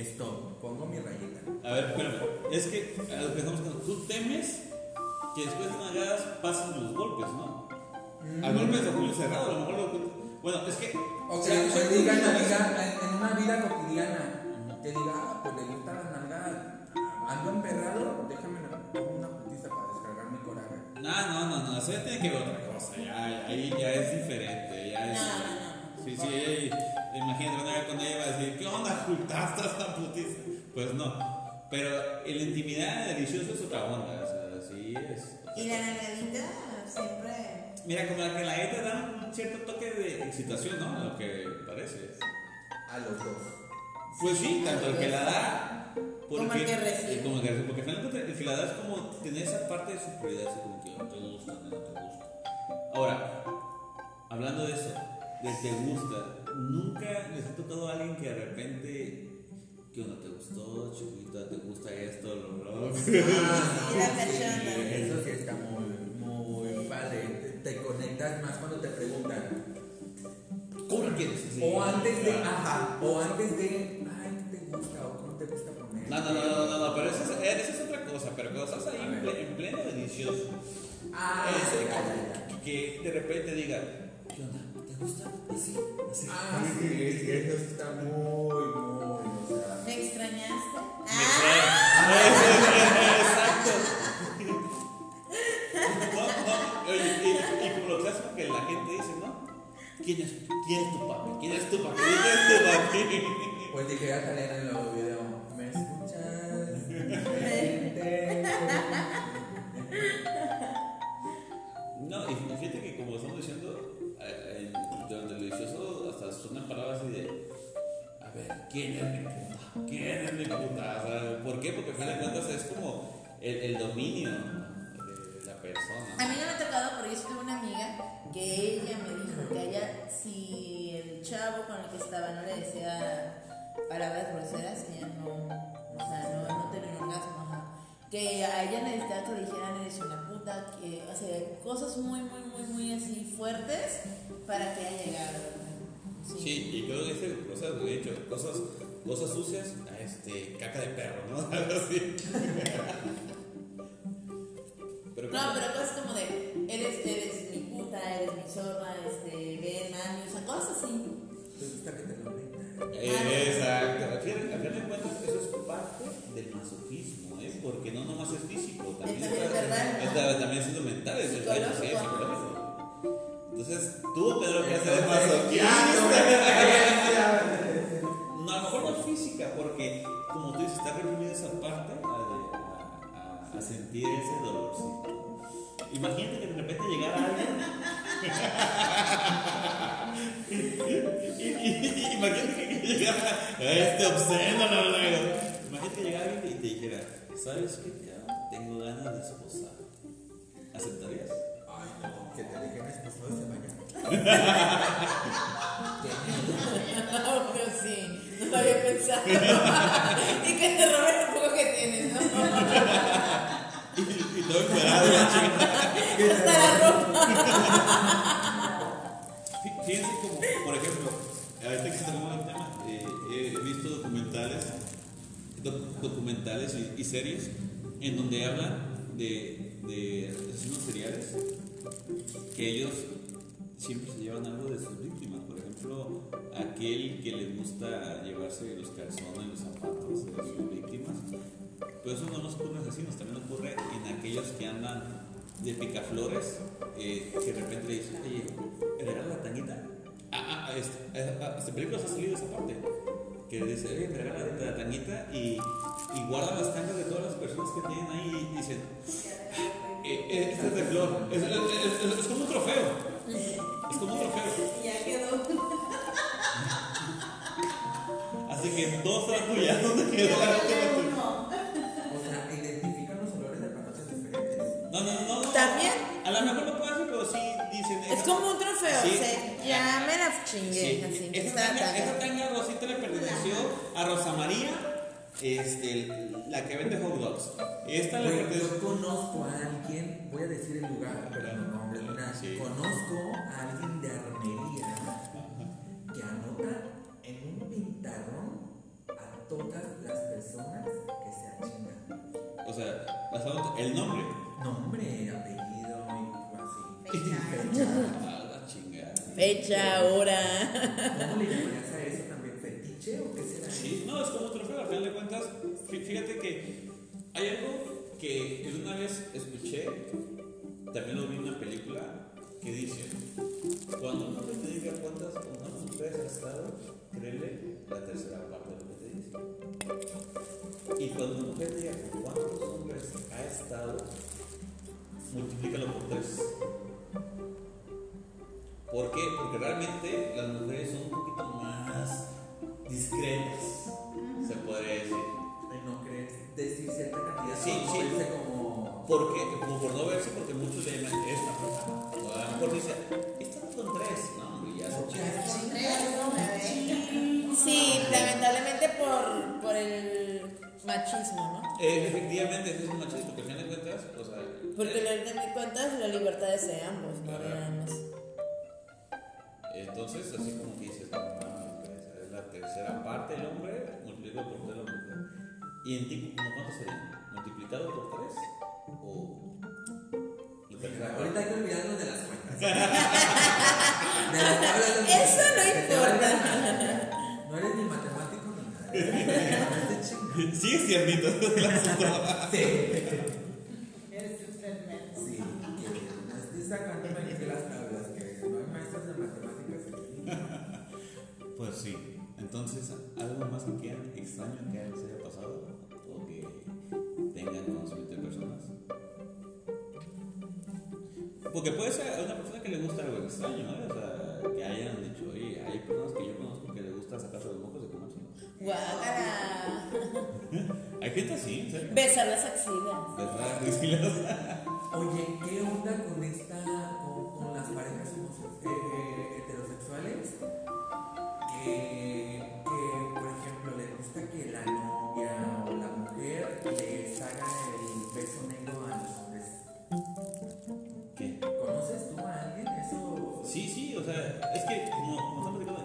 esto, pongo mi rayita. A ver, espérame. Es que a lo que estamos con- tú temes que después de nalgadas pasen los golpes, ¿no? A golpes de puño cerrado, a lo mejor lo Bueno, es que. O si- que se diga en, la vida- en- una vida cotidiana. Que diga, ah, pues le gusta la nalgada. Ando emperrado, déjame una putiza para descargar mi coraje. No, no, no, no, eso ya tiene que ver otra cosa. Ya, ahí ya es diferente. Ya es. No, no, no. Sí, sí, ey, imagínate una vez cuando ella va a decir, ¿qué onda? ¿Ocultaste esta putiza? Pues no. Pero la intimidad delicioso es otra onda. O sea, sí es. Y la nalgadita siempre. Mira, como la que la neta da un cierto toque de excitación, ¿no? Lo que parece. A los dos. Pues sí, tanto el que la da. Como el que recibe. eh, Como el que recibe. Porque al final el que la da es como tener esa parte de superioridad, así como que no te gusta, no te gusta. Ahora, hablando de eso, de te gusta, nunca les ha tocado a alguien que de repente. ¿Qué onda? ¿Te gustó, chiquita? ¿Te gusta esto? Lo, lo? Ah, [LAUGHS] la persona. Eso sí está muy, muy padre. Te, conectas más cuando te preguntan. ¿Cómo quieres? Sí. O antes de, ajá, o antes de, ay, ¿qué te gusta? O cómo te gusta poner. No, no, no, no, no, no, pero eso es, esa es otra cosa. Pero cuando estás ahí en, ver. ple- en pleno delicioso. Ah, Ese, ya, ya, ya. que de repente diga, ¿qué onda? ¿Te gusta? Así, así. Ah, sí, sí, eso sí está muy, muy, o sea. ¿Me extrañaste? Me Ah, Exacto. No, no, oye, y, y como lo clásico que la gente dice, ¿no? ¿Quién es, quién es tu papi? ¿Quién es tu papi? ¿Quién es tu papi? Pues dije a salir en el nuevo video. ¿Me escuchas? No, y fíjate que como estamos diciendo, eh, en- durante el delicioso hasta suenan palabras así de, a ver, ¿quién es mi puta? ¿Quién es mi puta? ¿por qué? Porque al final de cuentas es como el, el dominio de la persona. A mí no me ha tocado, pero yo tuve una amiga que ella me dijo que ella, si el chavo con el que estaba no le decía palabras groseras, ella no, o sea, no, no tenía un orgasmo, ajá. Que a ella necesitaba que le dijeran eres una que, o sea, cosas muy, muy, muy, muy así fuertes para que ella llegara. Sí, y creo que dice cosas, de hecho, cosas, cosas sucias, este, caca de perro, ¿no? [LAUGHS] Algo así. Pero No, pero cosas como de, eres, eres mi puta, eres mi zorra, este, ven, mami, o sea, cosas así. ¿Te gusta que te lo Exacto. Al final, al final de cuentas, eso es parte del masoquismo. Porque no nomás es físico, también, Es también está- verbal, ¿no? está- también es mental, es es. Entonces, tú, Pedro, que haces Entonces, masoquista. [LAUGHS] No, a lo mejor no física, porque como tú dices, está reprimida esa parte a, a- a- a sentir ese dolorcito. Imagínate que de repente llegara alguien. [LAUGHS] imagínate que llegara este obsceno, no, no, no. Imagínate que llegara alguien y te dijera, ¿sabes qué? cabrón? Tengo ganas de esposar. ¿Aceptarías? Ay, no, que te dejen esposado. Qué miedo. Obvio, sí. No lo había pensado. y que te roben lo poco que tienes, ¿no? Y, y todo encuadrado, la chica. Hasta la ropa. Fí- Fíjense como, por ejemplo, ahorita que se tomó el tema, eh, he visto documentales, doc- documentales y, y series en donde hablan de, de asesinos seriales que ellos siempre se llevan algo de sus víctimas. Por ejemplo, aquel que le gusta llevarse los calzones, los zapatos de sus víctimas. Pero eso no nos ocurre en asesinos, también ocurre en aquellos que andan de picaflores, eh, que de repente le dicen, oye, ¿me regalas la tanguita? Ah, ah, este, ah, ah, este película ha salido esa parte. Que dice, oye, me regalas la, la tanguita y, y guardan las tangas de todas las personas que tienen ahí y dicen, eh, eh, este es de flor, es, es- es- es- como un trofeo. Es como un trofeo. Ya quedó. [LAUGHS] Así que todo está tuya. ¿Dónde quedó la última? O sea, identifican los olores de patatas diferentes. No, no, no, no. También. A lo mejor como un trofeo. Sí. o sea, ya me la chingué. Sí, Así. esa, tan- esa rosita le perteneció a Rosa María, este, la que vende hot dogs. Esta le Güey, perteneció. yo conozco a alguien, voy a decir el lugar, pero no nombre, una- Sí. conozco a alguien de armería que anota en un pintarrón a todas las personas que se achingan. O sea, el nombre. Nombre, apellido. Fecha. Fecha. Ah, la chingada. Fecha, hora. ¿Cómo le llamarías a eso también? ¿Fetiche o qué será? Sí, no, es como un trofeo, al final de cuentas. fí- Fíjate que hay algo que una vez escuché, también lo vi en una película, que dice: Cuando un hombre te diga cuántas o cuántas mujeres has estado, créele la tercera parte de lo que te dice. Y cuando una mujer te diga con cuántos hombres ha estado, multiplícalo por tres. ¿Por qué? Porque realmente las mujeres son un poquito más discretas, se podría decir. Ay, no crees. Decir cierta cantidad. Sí, sí. como. Porque, como por no verse, porque muchos le llaman esta. O a lo mejor dice, esta con tres. No, hombre, ya se Ya, chinga. Con tres. Sí, lamentablemente por, por el machismo, ¿no? Eh, efectivamente, ese es un machismo, porque al final de cuentas, o sea. Porque eh, lo que me cuentas, la libertad es de ambos, no de nada más. Entonces, así como que dices, no mames, es la tercera parte el hombre, multiplicado por tres la mujer. ¿Y en ti, como cuánto sería? ¿Multiplicado por tres? ¿O.? Ahorita hay que olvidarnos de las cuentas. [LAUGHS] de las tablas de Eso no importa. No eres ni matemático ni nada. Chingas. Sigue ciernito. Sí. [LAUGHS] Entonces, ¿algo más que quieran extraño que les haya pasado? ¿O que tengan conocimiento de personas? Porque puede ser a una persona que le gusta algo extraño, ¿eh? O sea, que hayan dicho, oye, hay personas que yo conozco que les gusta sacarse los mocos de comerse. Guácala. Hay gente así, ¿en serio? Besar las axilas. ¿Verdad? Priscila? Oye, ¿qué onda con esta, con, con las parejas homose- eh, eh, heterosexuales? Que,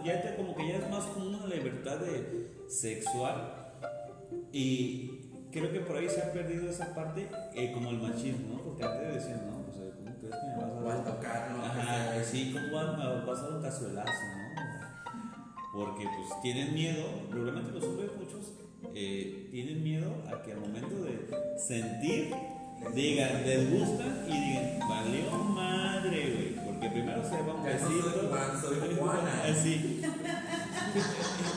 ya te- como que ya es más como una libertad de sexual y creo que por ahí se ha perdido esa parte eh, como el machismo, ¿no? Porque antes decían, no, o sea, ¿cómo crees que me vas a O al tocarlo. Ajá, sí, ¿cómo vas, a dar un cazuelazo, no? Porque pues tienen miedo, probablemente los hombres muchos eh, tienen miedo a que al momento de sentir digan, les gusta y digan, valió madre, güey, porque primero se va un Ya no soy besito. Juan, soy Juana. Así. [LAUGHS]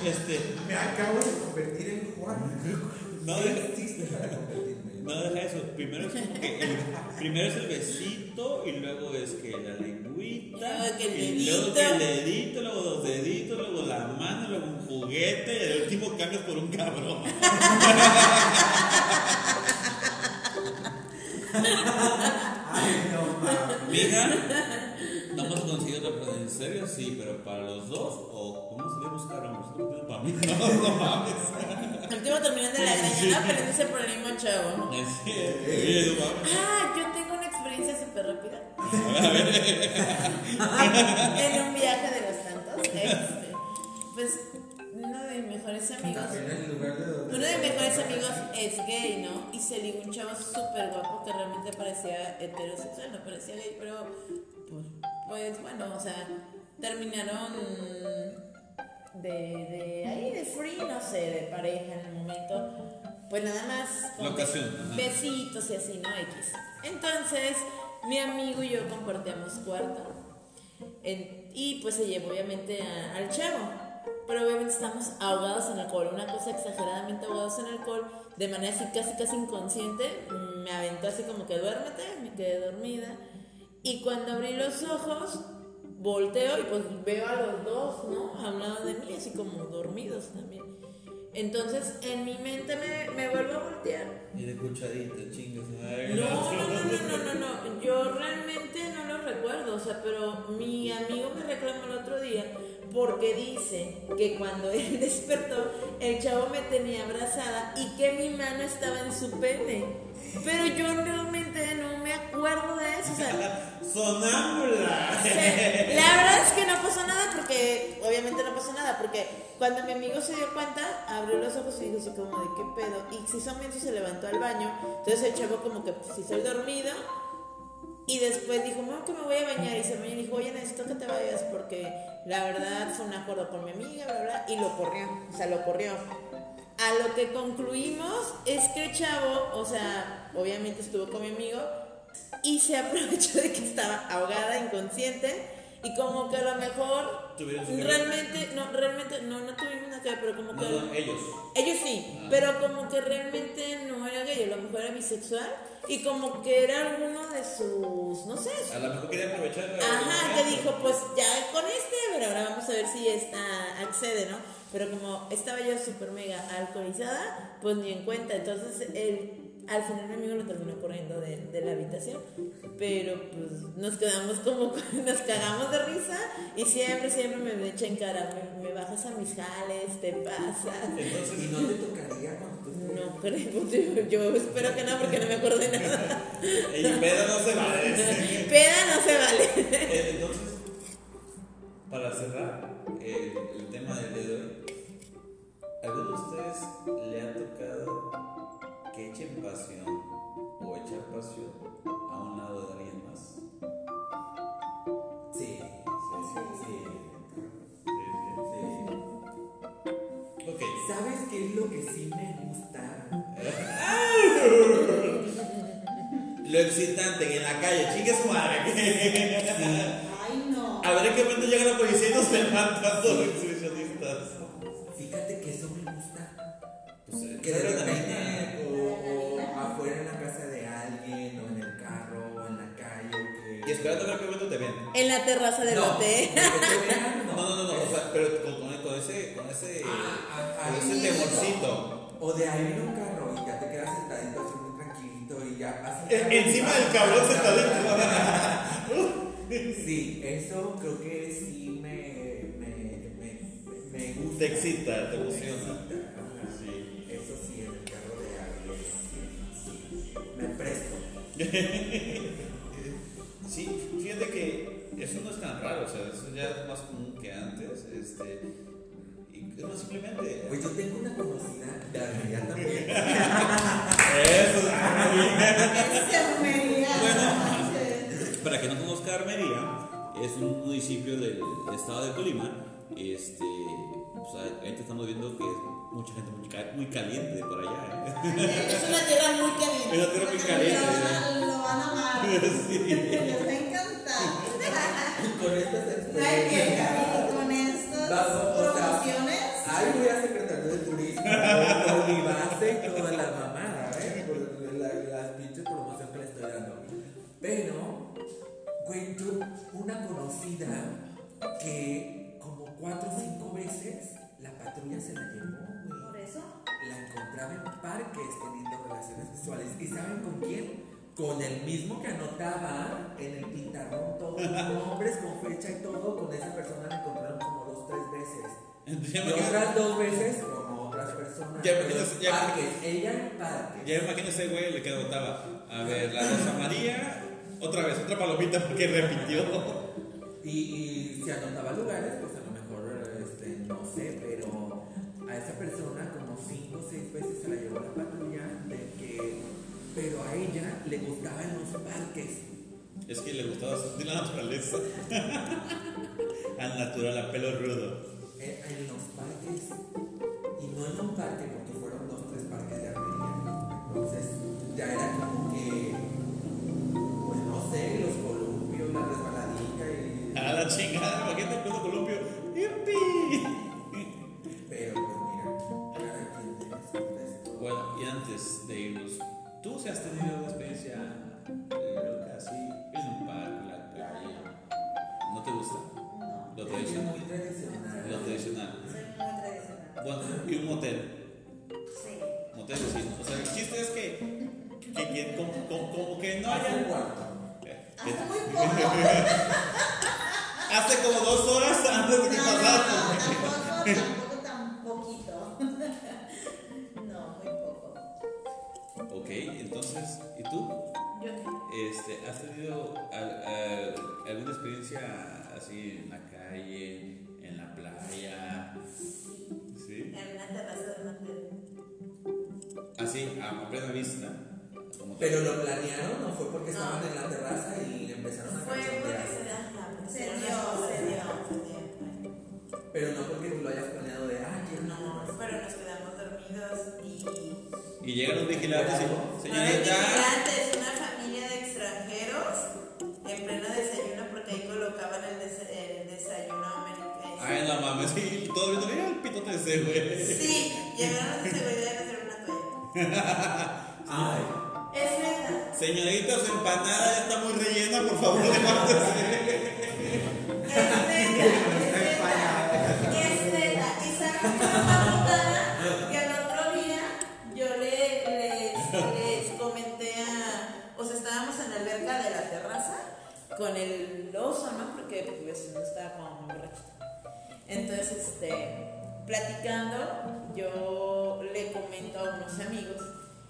Este, Me acabo de convertir en Juan. no, ¿Qué deja- hiciste para convertirme? no deja eso. Primero es como que el, primero es el besito y luego es que la lengüita. Luego que el y luego dedito. que el dedito, luego los deditos, luego la mano, luego un juguete y el último cambias por un cabrón. [LAUGHS] Ay, no mames. Sí, pero para los dos o cómo se le tenemos para No, [LAUGHS] no mames. El último terminando de la greña, no, pero ese es el problema, chavo. No mames. Ah, yo tengo una experiencia súper rápida. [LAUGHS] en un viaje de los tantos. Este, pues uno de mis mejores amigos. Uno de mis mejores amigos es gay, ¿no? Y se ligó un chavo súper guapo que realmente parecía heterosexual, no parecía gay, pero pues, pues bueno, o sea, terminaron de, de ahí, de free, no sé, de pareja en el momento. Pues nada más con La ocasión, besitos y así, ¿no? X. Entonces, mi amigo y yo compartíamos cuarto. En- y pues se llevó obviamente a- al chavo. Pero obviamente estamos ahogados en alcohol, una cosa exageradamente ahogados en alcohol, de manera así casi casi inconsciente. Me aventó así como que duérmete, me quedé dormida. Y cuando abrí los ojos, volteo y pues veo a los dos, ¿no? A un lado de mí, así como dormidos también. Entonces en mi mente me, me vuelvo a voltear Y de cucharita, chingas. no, no, no, no, no, no, no. Yo realmente no lo recuerdo, o sea, pero mi amigo me reclamó el otro día porque dice que cuando [LAUGHS] él despertó, el chavo me tenía abrazada y que mi mano estaba en su pene. Pero yo realmente no acuerdo de eso, o sea, [LAUGHS] Sonámbula. Sí, La verdad es que no pasó nada porque, obviamente no pasó nada, porque cuando mi amigo se dio cuenta, abrió los ojos y dijo así como de qué pedo. Y si son mensos se levantó al baño, entonces el chavo como que pues hizo el dormido y después dijo, no, que me voy a bañar. Y se bañó y dijo, oye, necesito que te vayas porque la verdad fue un acuerdo con mi amiga, bla, bla, y lo corrió, o sea, lo corrió. A lo que concluimos es que el chavo, o sea, obviamente estuvo con mi amigo y se aprovechó de que estaba ahogada, inconsciente y como que a lo mejor realmente, no, realmente, no, no tuvimos que ver, pero como que... no, ellos. Ellos sí, Ah. pero como que realmente no era gay, a lo mejor era bisexual y como que era alguno de sus, no sé, A lo mejor quería aprovechar. Ajá, que dijo, pues ya con este, pero ahora vamos a ver si esta accede, ¿no? Pero como estaba yo súper mega alcoholizada, pues ni en cuenta. Entonces, él, al final mi amigo lo terminó corriendo de, de la habitación. Pero pues nos quedamos como, [LAUGHS] nos cagamos de risa y siempre, siempre me echa en cara, me, me bajas a mis jales, te pasas. Entonces, Y no te tocaría cuando tú No creo, [LAUGHS] yo, espero que no, porque no me acuerdo de nada. [LAUGHS] el pedo no se vale. Peda no se vale. Eh, Entonces, para cerrar el, ¿Sabes qué es lo que sí me gusta? [LAUGHS] Lo excitante en la calle, chingue su madre. Ay, no. A ver en qué momento llega la policía y nos levantan todos los exhibicionistas. Fíjate que eso me gusta. Pues, eh, Que de repente, o, o afuera en la casa de alguien, o en el carro, o en la calle, que. Y esperando a ver qué momento te ven. En la terraza del no, hotel. No, no, no, no, o sea, pero con, con- con ese, con ese, Ah, ese temorcito. O de ahí en un carro y ya te quedas sentadito así muy tranquilito y ya pasas. E- encima del cabrón sentadito. Sí, eso creo que sí me, me, me, me gusta. Te excita, te emociona. Sí. Eso sí, en el carro de alguien, sí, sí. Me presto. [LAUGHS] Sí, fíjate que eso no es tan raro, o sea, eso ya es más común que antes. Este, y es más simplemente. Pues yo tengo una conocida de Armería también. [LAUGHS] Eso, [LAUGHS] Enfermería. Para que no conozca Armería, es un municipio del estado de Colima. Este, o sea, ahorita estamos viendo que es mucha gente muy, ca- muy caliente por allá. ¿eh? Es una tierra muy caliente. Es una tierra muy caliente. Lo van a, lo van a amar. [LAUGHS] Les va a encantar. Con estas Ay, experiencias. que con estas Vamos, o sea, una conocida que como cuatro o cinco veces la patrulla se la llevó, güey. Por eso. La encontraba en parques teniendo relaciones sexuales. ¿Y saben con quién? Con el mismo que anotaba en el pintarrón todos [LAUGHS] los nombres con fecha y todo. Con esa persona la encontraron como dos, tres veces. Y otras dos veces con otras personas. Ya ya parques, ella en parques. Ya me imagino ese güey le que votaba. A ver, la Rosa María, otra vez, otra palomita porque repitió. Y, y si anotaba lugares, pues a lo mejor, este, no sé, pero a esa persona como cinco o seis veces se la llevó la patrulla de que, pero a ella le gustaba en los parques. Es que le gustaba sentir la naturaleza. [LAUGHS] Al natural, a pelo rudo. Eh, en los parques, y no en un parque, porque fueron dos, tres parques de armería. Entonces, ya era como que, sé, los columpios, la resbaladilla y... A la chingada, imagínate el columpio. ¡Yupi! Pero pues mira, cada quien tiene su esto. Bueno, y antes de irnos, ¿tú se has tenido una experiencia loca así en un parque, en la calle? ¿No te gusta? No, Lo tradicional. muy tradicional. Lo tradicional. soy muy tradicional. Bueno, y un motel. Sí. Motel sí. O sea, el chiste es que, que, que como, como- como que no haya. Eh, Hace muy [LAUGHS] poco. Hace como dos horas antes de que No, pasara. no, tampoco, tampoco tan poquito. [LAUGHS] No, muy poco. Ok, entonces, ¿y tú? Yo Este, ¿Has tenido al- al- alguna experiencia así en la calle, en la playa? ¿Sí? en una terraza de un hotel. Así, a, a plena vista. Como Pero lo planearon, no fue porque No. estaban en la terraza Pero no porque tú lo hayas planeado de, ah, quiero una No, terraza". pero nos quedamos dormidos y Y llegaron vigilantes y, No eran señorita, migrantes, una familia de extranjeros en pleno desayuno porque ahí colocaban el, des- el desayuno americano. ay no mames, y todo viendo, mira el pitote de ese güey. Sí, llegaron de seguridad a hacer una toalla. [LAUGHS] Ay, Es neta. Señorita, su empanada ya está muy rellena, por favor, [LAUGHS] levántate. Es neta. Con el oso, ¿no? Porque pues no estaba como muy borracho. Entonces, este, platicando, yo le comento a unos amigos,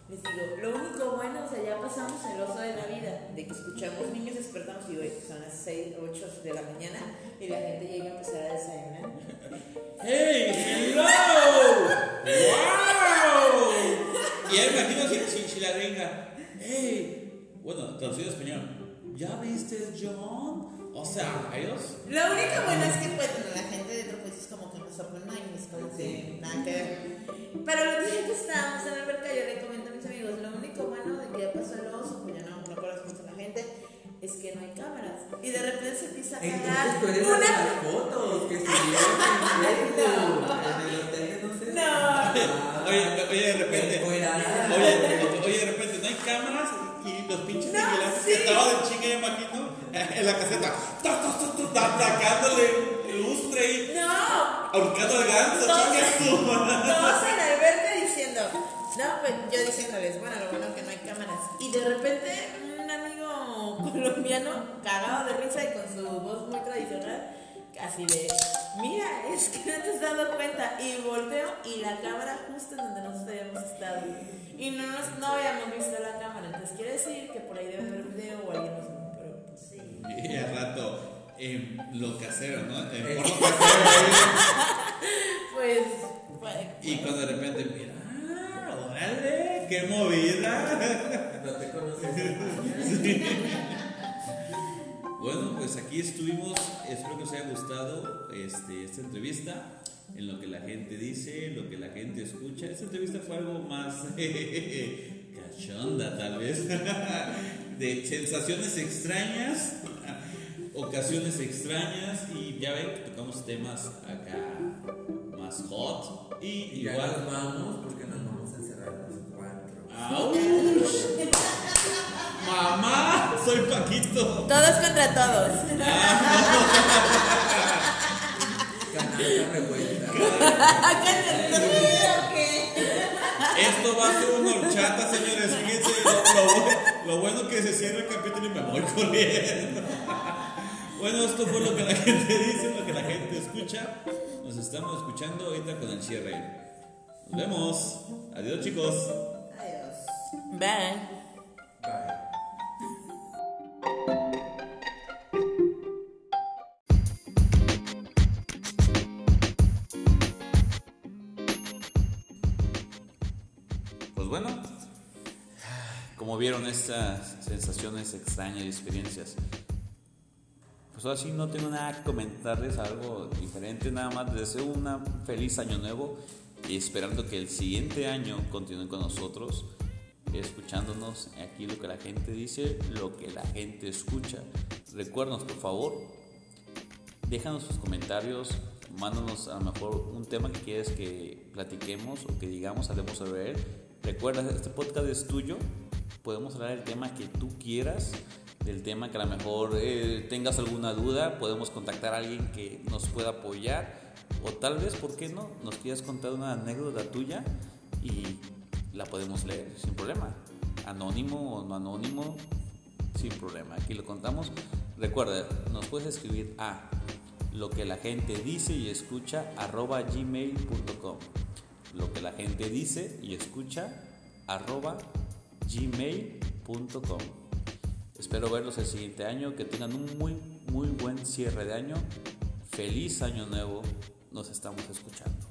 les digo, lo único bueno, o sea, ya pasamos el oso de la vida, de que escuchamos niños, despertamos y hoy son las 6, 8 de la mañana y la gente ya iba a empezar a desayunar. ¡Hey! ¡Hello! ¡Wow! Y me imagino si, si, si la gringa, ¡Hey! Bueno, traducido español, ¿ya viste John? O sea, ellos. Lo único bueno es que pues la gente de otro país es como que nos sorprende y es como que nada que ver. Pero los días que estábamos en la alberca yo le comento a mis amigos, lo único bueno de que ya pasó el oso, pues ya no, no conocemos a la gente, es que no hay cámaras. Y de repente se empieza a cagar tú eres de las fotos que en Facebook, [LAUGHS] en el hotel no sé. No. Ah, Oye, oye, de repente. Oye, estaban de chinga, me imagino, en la caseta, ta, ta, ta, ta, ta, sacándole lustre y No, ahorcando al ganso, Todos- en la alberca diciendo, no, pues yo diciéndoles, bueno, lo bueno que no hay cámaras. Y de repente un amigo [LAUGHS] colombiano, cagado de risa y con su voz muy tradicional, casi de, mira, es que no te has dado cuenta. Y volteo y la cámara justo en donde nosotros habíamos estado. Y no, nos, no habíamos visto la cámara. Entonces quiere decir que por ahí debe haber video o alguien nos pero pues sí. Y al rato, eh, lo casero, ¿no? Eh, Eh, porno casero. [LAUGHS] Pues, Y cuando de repente, mira, ah, órale, qué movida. No te conoces. [LAUGHS] Bueno, pues aquí estuvimos. Espero que os haya gustado este, esta entrevista. En lo que la gente dice, lo que la gente escucha. Esta entrevista fue algo más [LAUGHS] cachonda, tal vez. [LAUGHS] De sensaciones extrañas, ocasiones extrañas. Y ya ven que tocamos temas acá más hot. Y igual. vamos porque nos vamos a encerrar los cuatro. ¡Auch! Mamá, soy Paquito. Todos contra todos. [LAUGHS] Esto va a ser una horchata, señores. Fíjense, lo, lo- lo bueno que se cierra el capítulo y me voy corriendo. Bueno, esto fue lo que la gente dice, lo que la gente escucha. Nos estamos escuchando ahorita con el cierre. Nos vemos. Adiós chicos. Bye. Bye. Pues bueno, como vieron estas sensaciones extrañas y experiencias, pues ahora sí no tengo nada que comentarles, algo diferente, nada más les deseo un feliz año nuevo y esperando que el siguiente año continúen con nosotros, escuchándonos aquí lo que la gente dice, lo que la gente escucha. Recuérdanos por favor, déjanos sus comentarios, mándanos a lo mejor un tema que quieres que platiquemos o que digamos, hablemos sobre él. Recuerda, este podcast es tuyo, podemos hablar del tema que tú quieras, del tema que a lo mejor eh, tengas alguna duda, podemos contactar a alguien que nos pueda apoyar o tal vez, ¿por qué no? Nos quieras contar una anécdota tuya y la podemos leer sin problema. Anónimo o no anónimo, sin problema. Aquí lo contamos. Recuerda, nos puedes escribir a lo que la gente dice y escucha arroba gmail.com. Lo que la gente dice y escucha arroba gmail.com. Espero verlos el siguiente año, que tengan un muy, muy buen cierre de año. Feliz año nuevo, nos estamos escuchando.